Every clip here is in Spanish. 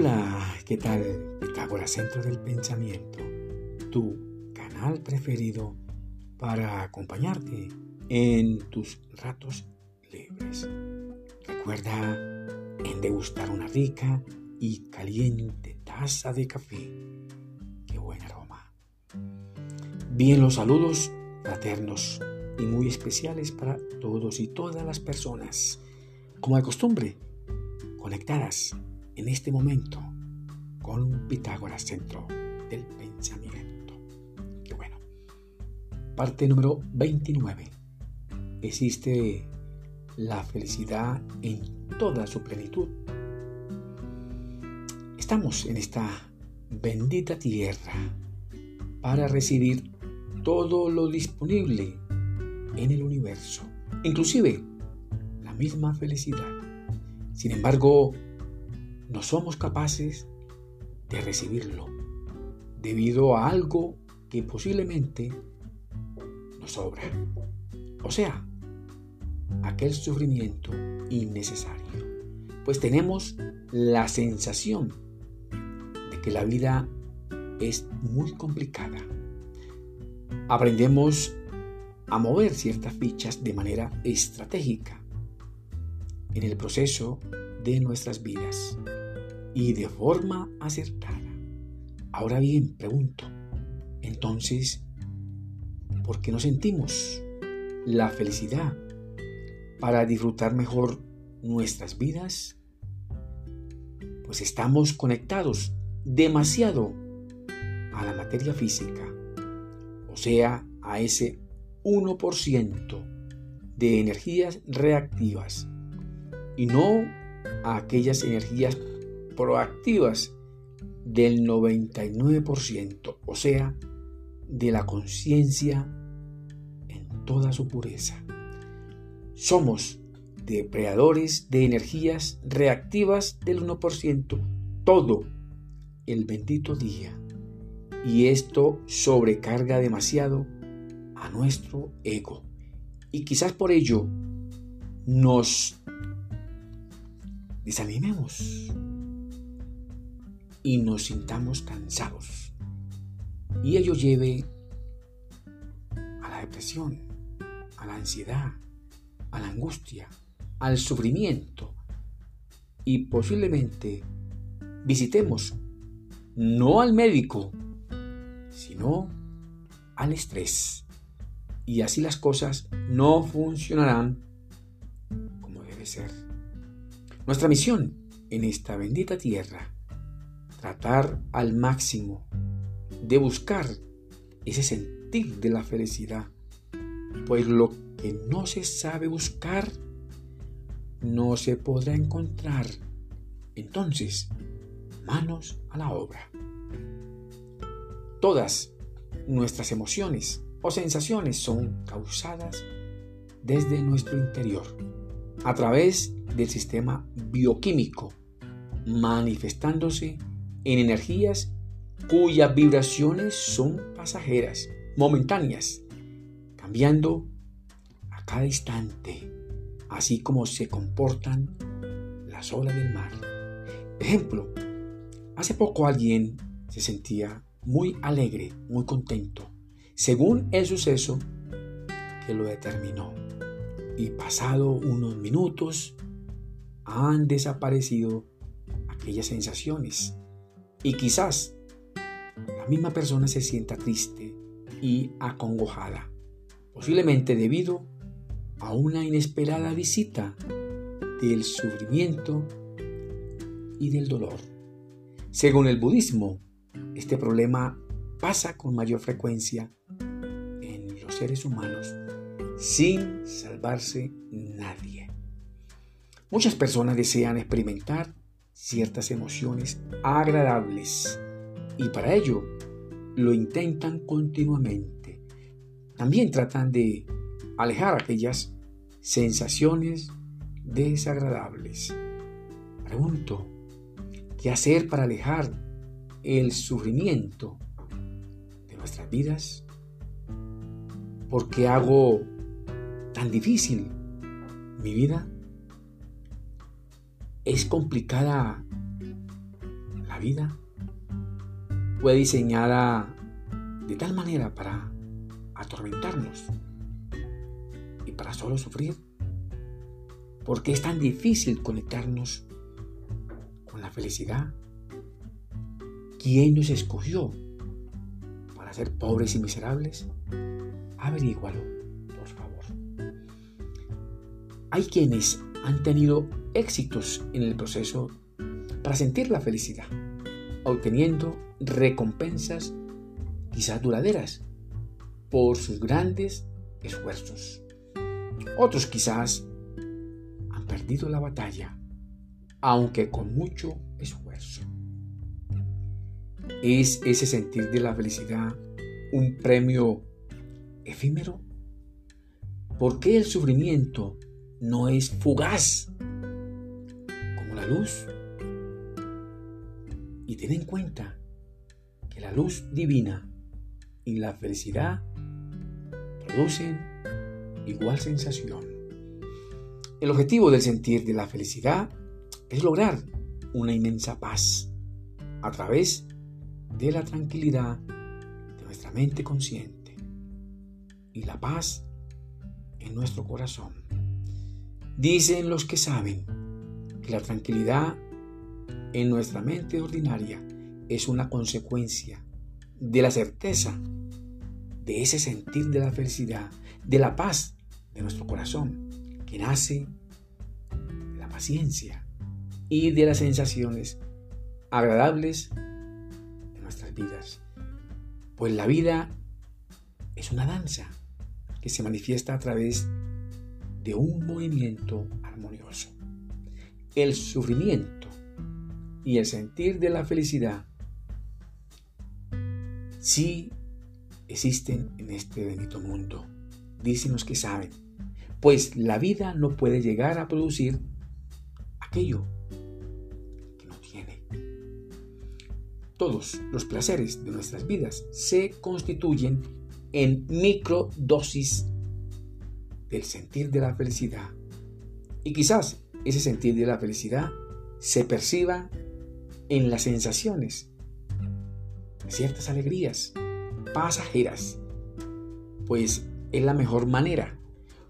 Hola, ¿qué tal? Pitágoras Centro del Pensamiento, tu canal preferido para acompañarte en tus ratos libres. Recuerda en degustar una rica y caliente taza de café. Qué buen aroma. Bien, los saludos fraternos y muy especiales para todos y todas las personas, como de costumbre, conectadas en este momento con Pitágoras Centro del Pensamiento. Qué bueno. Parte número 29. Existe la felicidad en toda su plenitud. Estamos en esta bendita tierra para recibir todo lo disponible en el universo, inclusive la misma felicidad. Sin embargo, no somos capaces de recibirlo debido a algo que posiblemente nos sobra. O sea, aquel sufrimiento innecesario. Pues tenemos la sensación de que la vida es muy complicada. Aprendemos a mover ciertas fichas de manera estratégica en el proceso de nuestras vidas y de forma acertada. Ahora bien, pregunto, entonces, ¿por qué no sentimos la felicidad para disfrutar mejor nuestras vidas? Pues estamos conectados demasiado a la materia física, o sea, a ese 1% de energías reactivas y no a aquellas energías proactivas del 99%, o sea, de la conciencia en toda su pureza. Somos depredadores de energías reactivas del 1% todo el bendito día. Y esto sobrecarga demasiado a nuestro ego. Y quizás por ello nos desanimemos y nos sintamos cansados. Y ello lleve a la depresión, a la ansiedad, a la angustia, al sufrimiento y posiblemente visitemos no al médico, sino al estrés. Y así las cosas no funcionarán como debe ser. Nuestra misión en esta bendita tierra, tratar al máximo de buscar ese sentir de la felicidad, pues lo que no se sabe buscar no se podrá encontrar. Entonces, manos a la obra. Todas nuestras emociones o sensaciones son causadas desde nuestro interior, a través del sistema bioquímico, manifestándose en energías cuyas vibraciones son pasajeras, momentáneas, cambiando a cada instante, así como se comportan las olas del mar. Ejemplo, hace poco alguien se sentía muy alegre, muy contento, según el suceso que lo determinó. Y pasado unos minutos, han desaparecido aquellas sensaciones. Y quizás la misma persona se sienta triste y acongojada, posiblemente debido a una inesperada visita del sufrimiento y del dolor. Según el budismo, este problema pasa con mayor frecuencia en los seres humanos sin salvarse nadie. Muchas personas desean experimentar ciertas emociones agradables y para ello lo intentan continuamente. También tratan de alejar aquellas sensaciones desagradables. Pregunto, ¿qué hacer para alejar el sufrimiento de nuestras vidas? ¿Por qué hago tan difícil mi vida? Es complicada vida fue diseñada de tal manera para atormentarnos y para solo sufrir. ¿Por qué es tan difícil conectarnos con la felicidad? ¿Quién nos escogió para ser pobres y miserables? Averígualo, por favor. Hay quienes han tenido éxitos en el proceso para sentir la felicidad, obteniendo recompensas quizás duraderas por sus grandes esfuerzos. Otros quizás han perdido la batalla, aunque con mucho esfuerzo. ¿Es ese sentir de la felicidad un premio efímero? ¿Por qué el sufrimiento no es fugaz como la luz? Y ten en cuenta que la luz divina y la felicidad producen igual sensación. El objetivo del sentir de la felicidad es lograr una inmensa paz a través de la tranquilidad de nuestra mente consciente y la paz en nuestro corazón. Dicen los que saben que la tranquilidad en nuestra mente ordinaria es una consecuencia de la certeza de ese sentir de la felicidad, de la paz de nuestro corazón, que nace de la paciencia y de las sensaciones agradables de nuestras vidas. Pues la vida es una danza que se manifiesta a través de un movimiento armonioso. El sufrimiento y el sentir de la felicidad sí existen en este bendito mundo. Dicen los que saben. Pues la vida no puede llegar a producir aquello que no tiene. Todos los placeres de nuestras vidas se constituyen en microdosis del sentir de la felicidad. Y quizás ese sentir de la felicidad se perciba en las sensaciones ciertas alegrías pasajeras, pues es la mejor manera,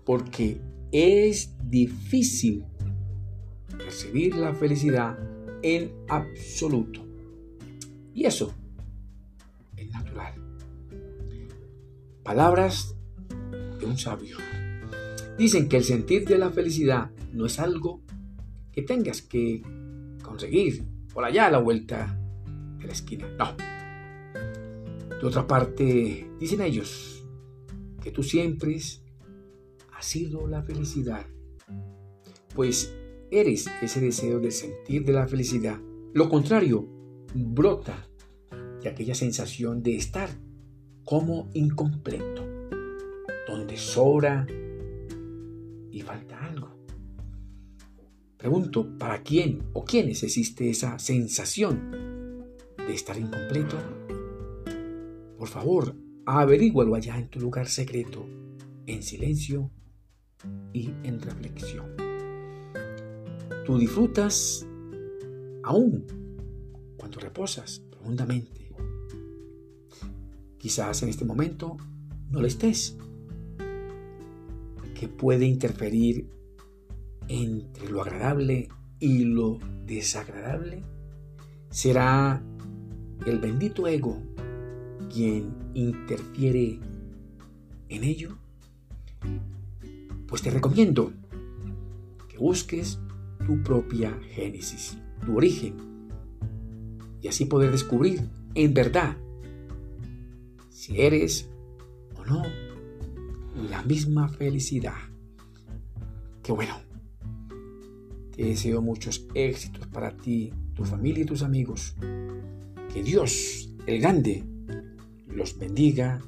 porque es difícil percibir la felicidad en absoluto. Y eso es natural. Palabras de un sabio. Dicen que el sentir de la felicidad no es algo que tengas que conseguir por allá a la vuelta de la esquina. No de otra parte, dicen ellos que tú siempre has sido la felicidad, pues eres ese deseo de sentir de la felicidad. Lo contrario, brota de aquella sensación de estar como incompleto, donde sobra y falta algo. Pregunto, ¿para quién o quiénes existe esa sensación de estar incompleto? Por favor, averígualo allá en tu lugar secreto, en silencio y en reflexión. Tú disfrutas aún cuando reposas profundamente. Quizás en este momento no lo estés, que puede interferir entre lo agradable y lo desagradable. Será el bendito ego quien interfiere en ello, pues te recomiendo que busques tu propia génesis, tu origen, y así poder descubrir en verdad si eres o no la misma felicidad. Que bueno, te deseo muchos éxitos para ti, tu familia y tus amigos. Que Dios, el grande, los bendiga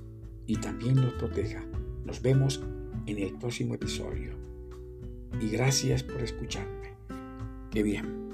y también los proteja. Nos vemos en el próximo episodio. Y gracias por escucharme. Qué bien.